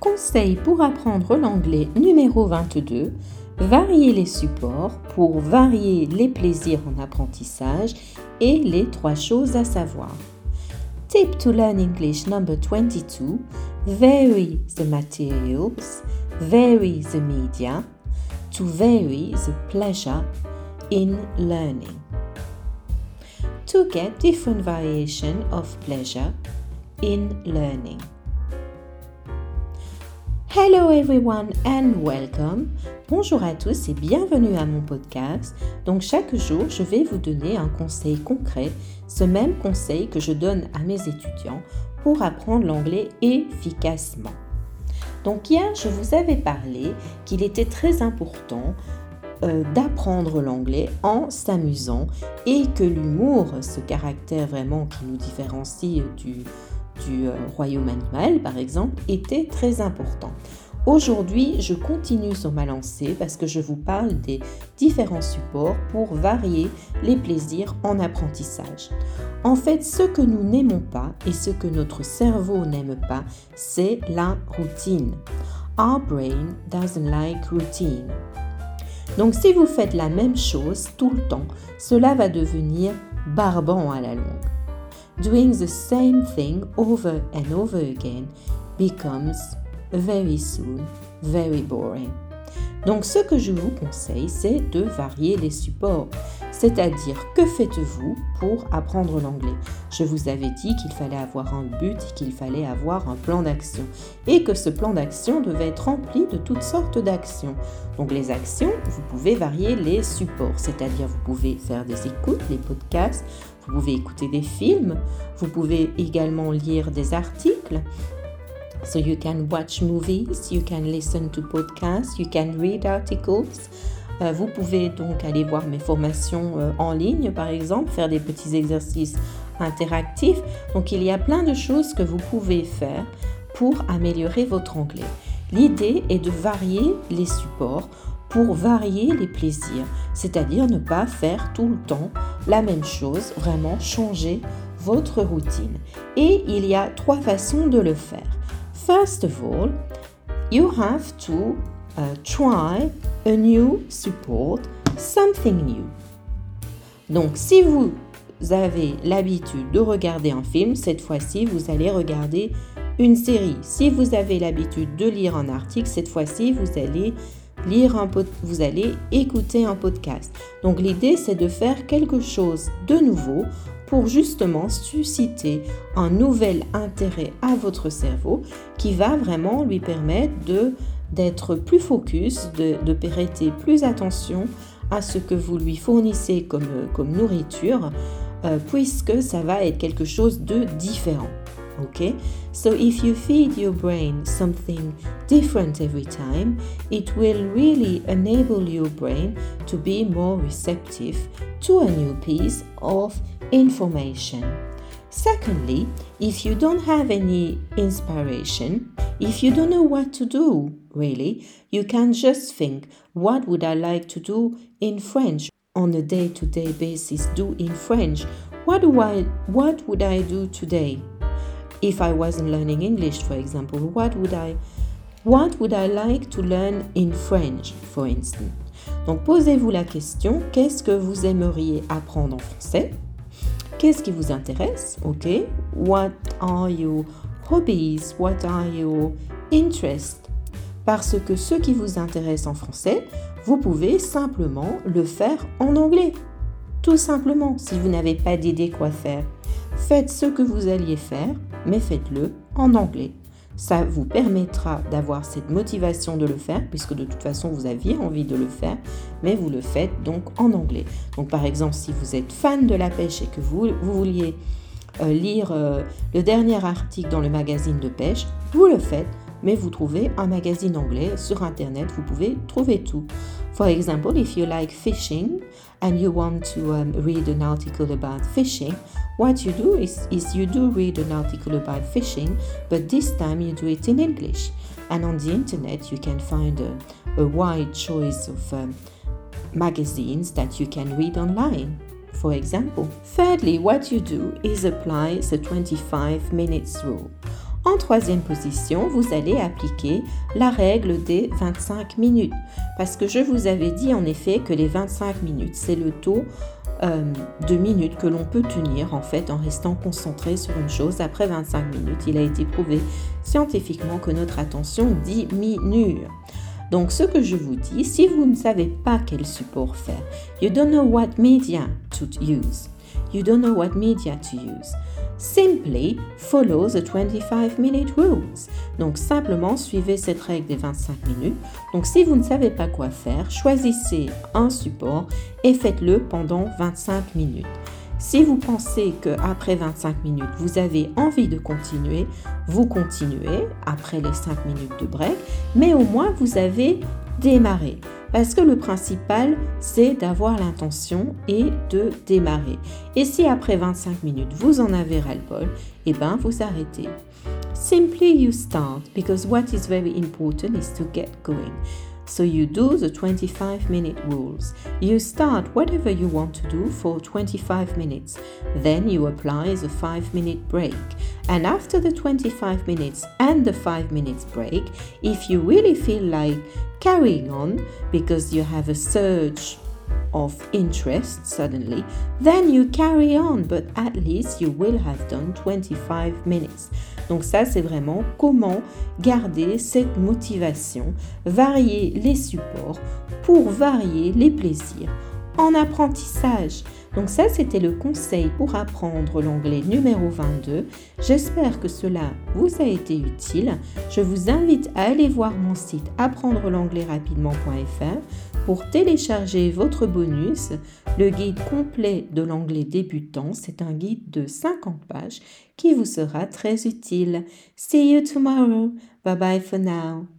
Conseil pour apprendre l'anglais numéro 22. Varier les supports pour varier les plaisirs en apprentissage et les trois choses à savoir. Tip to learn English number 22. Vary the materials, vary the media, to vary the pleasure in learning. To get different variation of pleasure in learning. Hello everyone and welcome. Bonjour à tous et bienvenue à mon podcast. Donc chaque jour, je vais vous donner un conseil concret, ce même conseil que je donne à mes étudiants pour apprendre l'anglais efficacement. Donc hier, je vous avais parlé qu'il était très important euh, d'apprendre l'anglais en s'amusant et que l'humour, ce caractère vraiment qui nous différencie du, du euh, royaume animal, par exemple, était très important. Aujourd'hui, je continue sur ma lancée parce que je vous parle des différents supports pour varier les plaisirs en apprentissage. En fait, ce que nous n'aimons pas et ce que notre cerveau n'aime pas, c'est la routine. Our brain doesn't like routine. Donc si vous faites la même chose tout le temps, cela va devenir barbant à la longue doing the same thing over and over again becomes very soon very boring. Donc ce que je vous conseille, c'est de varier les supports. C'est-à-dire, que faites-vous pour apprendre l'anglais? Je vous avais dit qu'il fallait avoir un but, qu'il fallait avoir un plan d'action. Et que ce plan d'action devait être rempli de toutes sortes d'actions. Donc les actions, vous pouvez varier les supports. C'est-à-dire, vous pouvez faire des écoutes, des podcasts, vous pouvez écouter des films, vous pouvez également lire des articles. So you can watch movies, you can listen to podcasts, you can read articles. Euh, vous pouvez donc aller voir mes formations euh, en ligne, par exemple, faire des petits exercices interactifs. Donc il y a plein de choses que vous pouvez faire pour améliorer votre anglais. L'idée est de varier les supports pour varier les plaisirs, c'est-à-dire ne pas faire tout le temps la même chose, vraiment changer votre routine. Et il y a trois façons de le faire. First of all, you have to uh, try a new support, something new. Donc si vous avez l'habitude de regarder un film, cette fois-ci, vous allez regarder une série. Si vous avez l'habitude de lire un article, cette fois-ci, vous allez vous allez écouter un podcast. Donc l'idée c'est de faire quelque chose de nouveau pour justement susciter un nouvel intérêt à votre cerveau qui va vraiment lui permettre de d'être plus focus, de, de prêter plus attention à ce que vous lui fournissez comme, comme nourriture, euh, puisque ça va être quelque chose de différent. Okay, so if you feed your brain something different every time, it will really enable your brain to be more receptive to a new piece of information. Secondly, if you don't have any inspiration, if you don't know what to do, really, you can just think, what would I like to do in French on a day to day basis? Do in French. What, do I, what would I do today? If I wasn't learning English, for example, what would I what would I like to learn in French, for instance? Donc posez-vous la question, qu'est-ce que vous aimeriez apprendre en français? Qu'est-ce qui vous intéresse? OK? What are your hobbies? What are your interests? Parce que ce qui vous intéresse en français, vous pouvez simplement le faire en anglais. Tout simplement, si vous n'avez pas d'idée quoi faire. Faites ce que vous alliez faire, mais faites-le en anglais. Ça vous permettra d'avoir cette motivation de le faire, puisque de toute façon vous aviez envie de le faire, mais vous le faites donc en anglais. Donc par exemple, si vous êtes fan de la pêche et que vous, vouliez euh, lire euh, le dernier article dans le magazine de pêche, vous le faites mais vous trouvez un magazine anglais sur Internet, vous pouvez trouver tout. For example, if you like fishing and you want to um, read an article about fishing, what you do is, is you do read an article about fishing, but this time you do it in English. And on the internet, you can find a, a wide choice of um, magazines that you can read online. For example, thirdly, what you do is apply the 25 minutes rule. En troisième position, vous allez appliquer la règle des 25 minutes. Parce que je vous avais dit en effet que les 25 minutes, c'est le taux euh, de minutes que l'on peut tenir en fait en restant concentré sur une chose. Après 25 minutes, il a été prouvé scientifiquement que notre attention diminue. Donc ce que je vous dis, si vous ne savez pas quel support faire, you don't know what media to use. You don't know what media to use. Simply follow the 25 minute rules. Donc simplement suivez cette règle des 25 minutes. Donc si vous ne savez pas quoi faire, choisissez un support et faites-le pendant 25 minutes. Si vous pensez qu'après 25 minutes, vous avez envie de continuer, vous continuez après les 5 minutes de break, mais au moins vous avez démarré. Parce que le principal, c'est d'avoir l'intention et de démarrer. Et si après 25 minutes, vous en avez ras-le-bol, eh bien, vous arrêtez. Simply you start because what is very important is to get going. So you do the 25 minute rules. You start whatever you want to do for 25 minutes. Then you apply the 5 minute break. And after the 25 minutes and the 5 minutes break, if you really feel like carrying on because you have a surge of interest suddenly, then you carry on, but at least you will have done 25 minutes. Donc ça, c'est vraiment comment garder cette motivation, varier les supports pour varier les plaisirs en apprentissage. Donc ça, c'était le conseil pour apprendre l'anglais numéro 22. J'espère que cela vous a été utile. Je vous invite à aller voir mon site apprendre l'anglais rapidement.fr pour télécharger votre bonus, le guide complet de l'anglais débutant. C'est un guide de 50 pages qui vous sera très utile. See you tomorrow. Bye bye for now.